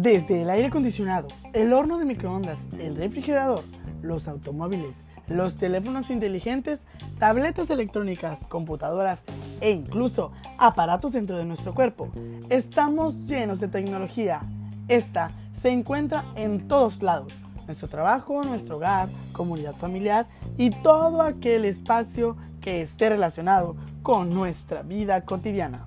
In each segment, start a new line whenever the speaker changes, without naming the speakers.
Desde el aire acondicionado, el horno de microondas, el refrigerador, los automóviles, los teléfonos inteligentes, tabletas electrónicas, computadoras e incluso aparatos dentro de nuestro cuerpo. Estamos llenos de tecnología. Esta se encuentra en todos lados. Nuestro trabajo, nuestro hogar, comunidad familiar y todo aquel espacio que esté relacionado con nuestra vida cotidiana.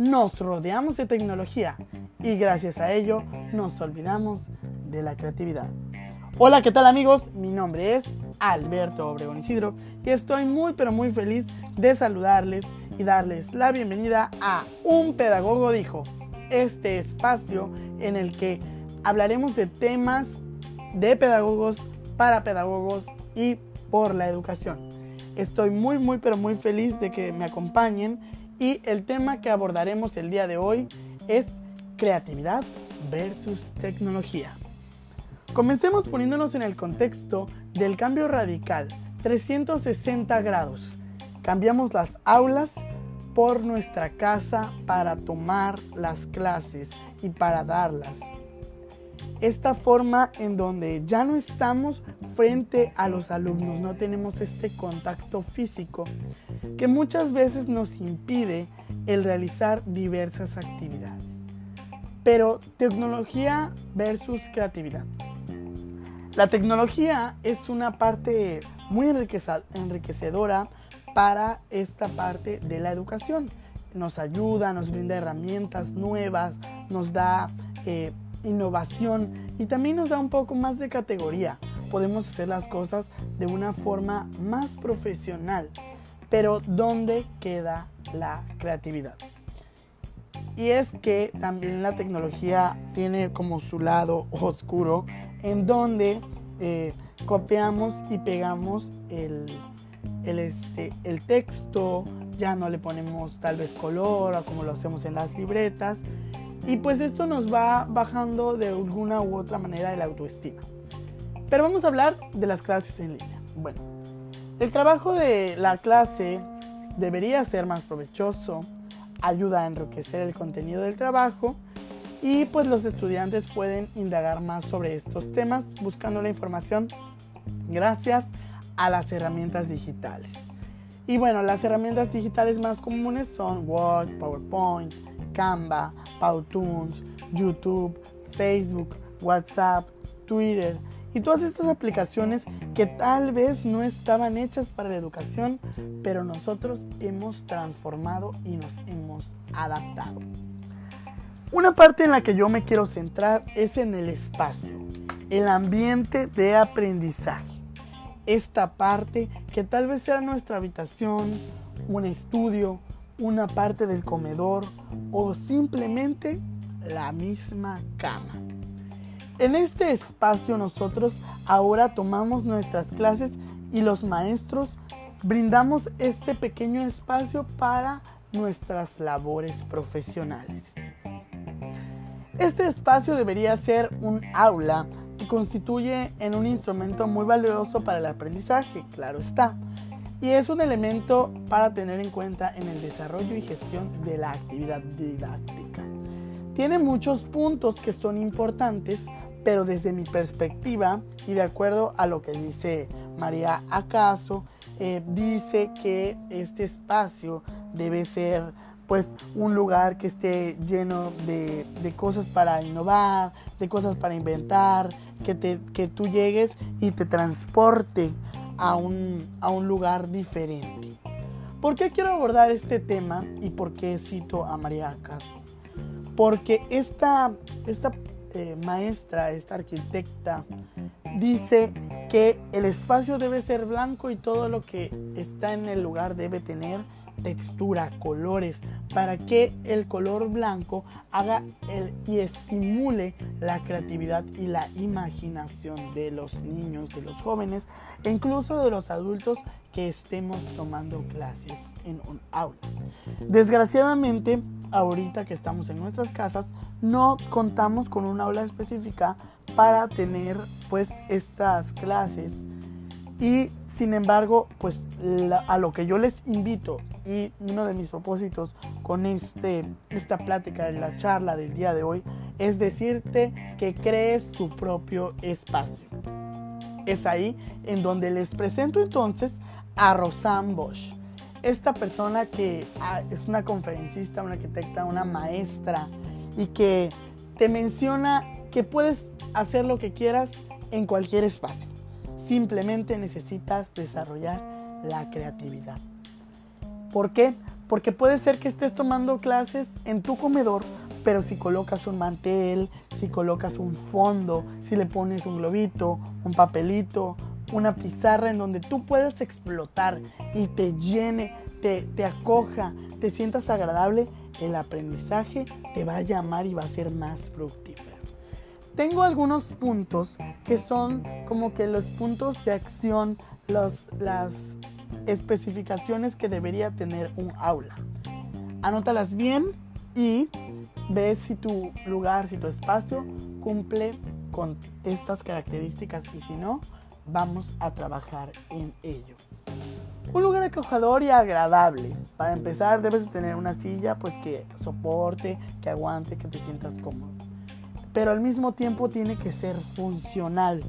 Nos rodeamos de tecnología y gracias a ello nos olvidamos de la creatividad. Hola, ¿qué tal amigos? Mi nombre es Alberto Obregón Isidro y estoy muy pero muy feliz de saludarles y darles la bienvenida a Un Pedagogo Dijo, este espacio en el que hablaremos de temas de pedagogos para pedagogos y por la educación. Estoy muy muy pero muy feliz de que me acompañen y el tema que abordaremos el día de hoy es creatividad versus tecnología. Comencemos poniéndonos en el contexto del cambio radical, 360 grados. Cambiamos las aulas por nuestra casa para tomar las clases y para darlas. Esta forma en donde ya no estamos frente a los alumnos, no tenemos este contacto físico que muchas veces nos impide el realizar diversas actividades. Pero tecnología versus creatividad. La tecnología es una parte muy enriquecedora para esta parte de la educación. Nos ayuda, nos brinda herramientas nuevas, nos da eh, innovación y también nos da un poco más de categoría. Podemos hacer las cosas de una forma más profesional. Pero ¿dónde queda la creatividad? Y es que también la tecnología tiene como su lado oscuro en donde eh, copiamos y pegamos el, este, el texto, ya no le ponemos tal vez color como lo hacemos en las libretas. Y pues esto nos va bajando de alguna u otra manera la autoestima. Pero vamos a hablar de las clases en línea. Bueno, el trabajo de la clase debería ser más provechoso, ayuda a enriquecer el contenido del trabajo y pues los estudiantes pueden indagar más sobre estos temas buscando la información gracias a las herramientas digitales. Y bueno, las herramientas digitales más comunes son Word, PowerPoint, Canva, Powtoons, YouTube, Facebook, WhatsApp, Twitter y todas estas aplicaciones que tal vez no estaban hechas para la educación, pero nosotros hemos transformado y nos hemos adaptado. Una parte en la que yo me quiero centrar es en el espacio, el ambiente de aprendizaje. Esta parte que tal vez sea nuestra habitación, un estudio, una parte del comedor o simplemente la misma cama. En este espacio nosotros ahora tomamos nuestras clases y los maestros brindamos este pequeño espacio para nuestras labores profesionales. Este espacio debería ser un aula que constituye en un instrumento muy valioso para el aprendizaje, claro está, y es un elemento para tener en cuenta en el desarrollo y gestión de la actividad didáctica. Tiene muchos puntos que son importantes, pero desde mi perspectiva y de acuerdo a lo que dice María Acaso, eh, dice que este espacio debe ser pues un lugar que esté lleno de, cosas para innovar, de cosas para inventar, que, te, que tú llegues y te transporte a un, lugar diferente. ¿Por qué quiero abordar este tema y por qué cito a María Caso? Porque esta, esta eh, maestra, esta arquitecta, dice que el espacio debe ser blanco y todo lo que está en el lugar debe tener textura, colores, para que el color blanco haga el, y estimule la creatividad y la imaginación de los niños, de los jóvenes e incluso de los adultos que estemos tomando clases en un aula. Desgraciadamente, ahorita que estamos en nuestras casas, no contamos con un aula específica para tener pues estas clases y sin embargo, pues a lo que yo les invito y uno de mis propósitos con este, esta plática, la charla del día de hoy, es decirte que crees tu propio espacio. Es ahí en donde les presento entonces a Rosanne Bosch. Esta persona que ah, es una conferencista, una arquitecta, una maestra y que te menciona que puedes hacer lo que quieras en cualquier espacio. Simplemente necesitas desarrollar la creatividad. ¿Por qué? Porque puede ser que estés tomando clases en tu comedor, pero si colocas un mantel, si colocas un fondo, si le pones un globito, un papelito, una pizarra en donde tú puedas explotar y te llene, te, te acoja, te sientas agradable, el aprendizaje te va a llamar y va a ser más fructífero. Tengo algunos puntos que son como que los puntos de acción, las especificaciones que debería tener un aula. Anótalas bien y ve si tu lugar, si tu espacio cumple con estas características y si no, vamos a trabajar en ello. Un lugar acogedor y agradable. Para empezar debes de tener una silla pues que soporte, que aguante, que te sientas cómodo. Pero al mismo tiempo tiene que ser funcional.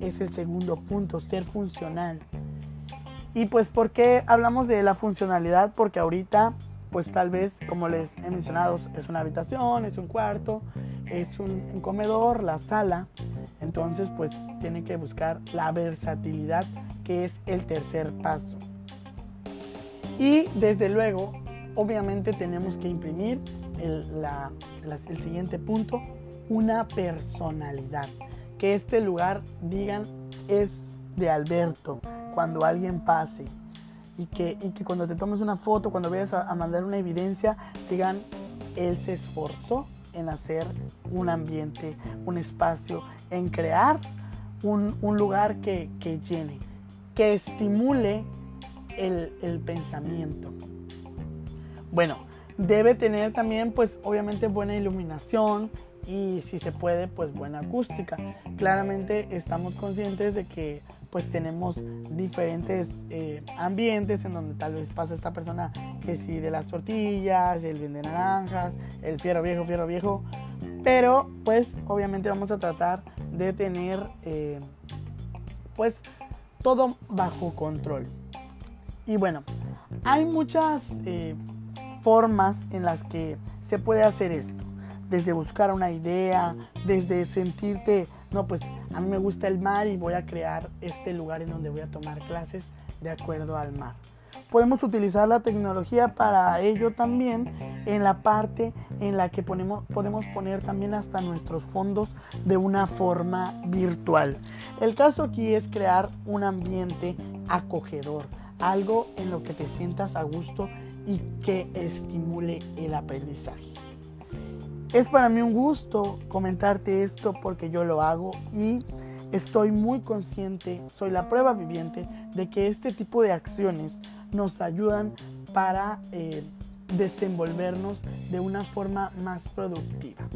Es el segundo punto, ser funcional. Y pues ¿por qué hablamos de la funcionalidad? Porque ahorita pues tal vez, como les he mencionado, es una habitación, es un cuarto, es un, comedor, la sala. Entonces, pues tiene que buscar la versatilidad, que es el tercer paso. Y desde luego, obviamente tenemos que imprimir el, el siguiente punto, una personalidad. Que este lugar, digan, es de Alberto, cuando alguien pase y que, y que cuando te tomes una foto, cuando vayas a, mandar una evidencia, digan, él se esforzó en hacer un ambiente, un espacio, en crear un, un lugar que, que, llene, que estimule el, el pensamiento. Bueno, debe tener también, pues obviamente, buena iluminación, y si se puede, pues buena acústica. Claramente estamos conscientes de que pues tenemos diferentes eh, ambientes en donde tal vez pasa esta persona que si de las tortillas, el vende naranjas, el fierro viejo, fierro viejo, pero pues obviamente vamos a tratar de tener eh, pues todo bajo control. Y bueno, hay muchas eh, formas en las que se puede hacer esto desde buscar una idea, desde sentirte, no, pues a mí me gusta el mar y voy a crear este lugar en donde voy a tomar clases de acuerdo al mar. Podemos utilizar la tecnología para ello también en la parte en la que ponemos, podemos poner también hasta nuestros fondos de una forma virtual. El caso aquí es crear un ambiente acogedor, algo en lo que te sientas a gusto y que estimule el aprendizaje. Es para mí un gusto comentarte esto porque yo lo hago y estoy muy consciente, soy la prueba viviente de que este tipo de acciones nos ayudan para eh, desenvolvernos de una forma más productiva.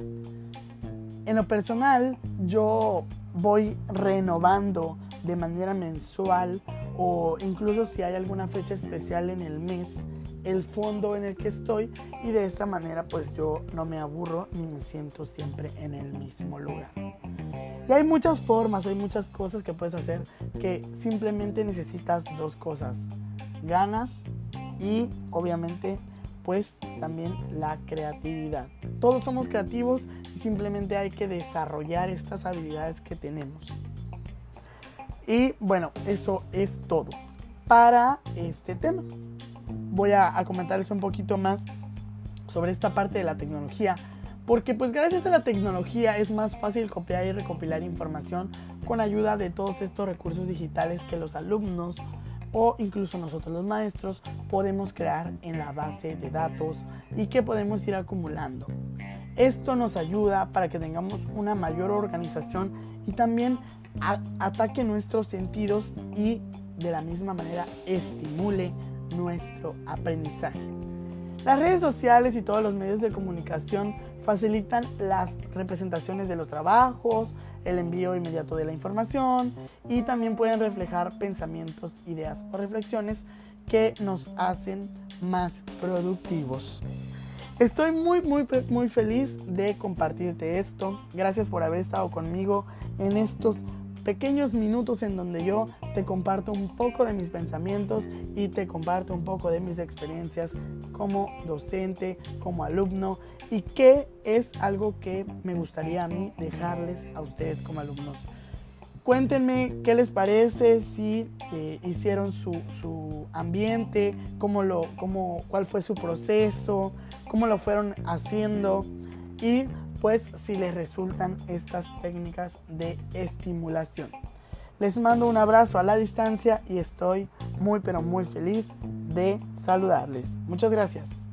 En lo personal, yo voy renovando de manera mensual o incluso si hay alguna fecha especial en el mes el fondo en el que estoy y de esta manera pues yo no me aburro ni me siento siempre en el mismo lugar. Y hay muchas formas, hay muchas cosas que puedes hacer que simplemente necesitas dos cosas, ganas y obviamente pues también la creatividad. Todos somos creativos y simplemente hay que desarrollar estas habilidades que tenemos. Y bueno, eso es todo para este tema voy a, comentarles un poquito más sobre esta parte de la tecnología. Porque pues gracias a la tecnología es más fácil copiar y recopilar información con ayuda de todos estos recursos digitales que los alumnos o incluso nosotros los maestros podemos crear en la base de datos y que podemos ir acumulando. Esto nos ayuda para que tengamos una mayor organización y también ataque nuestros sentidos y de la misma manera estimule nuestro aprendizaje. Las redes sociales y todos los medios de comunicación facilitan las representaciones de los trabajos, el envío inmediato de la información y también pueden reflejar pensamientos, ideas o reflexiones que nos hacen más productivos. Estoy muy, muy, muy feliz de compartirte esto. Gracias por haber estado conmigo en estos pequeños minutos en donde yo te comparto un poco de mis pensamientos y te comparto un poco de mis experiencias como docente, como alumno y qué es algo que me gustaría a mí dejarles a ustedes como alumnos. Cuéntenme qué les parece, si eh, hicieron su, ambiente, cómo lo, cómo, cuál fue su proceso, cómo lo fueron haciendo y pues si les resultan estas técnicas de estimulación. Les mando un abrazo a la distancia y estoy muy pero muy feliz de saludarles. Muchas gracias.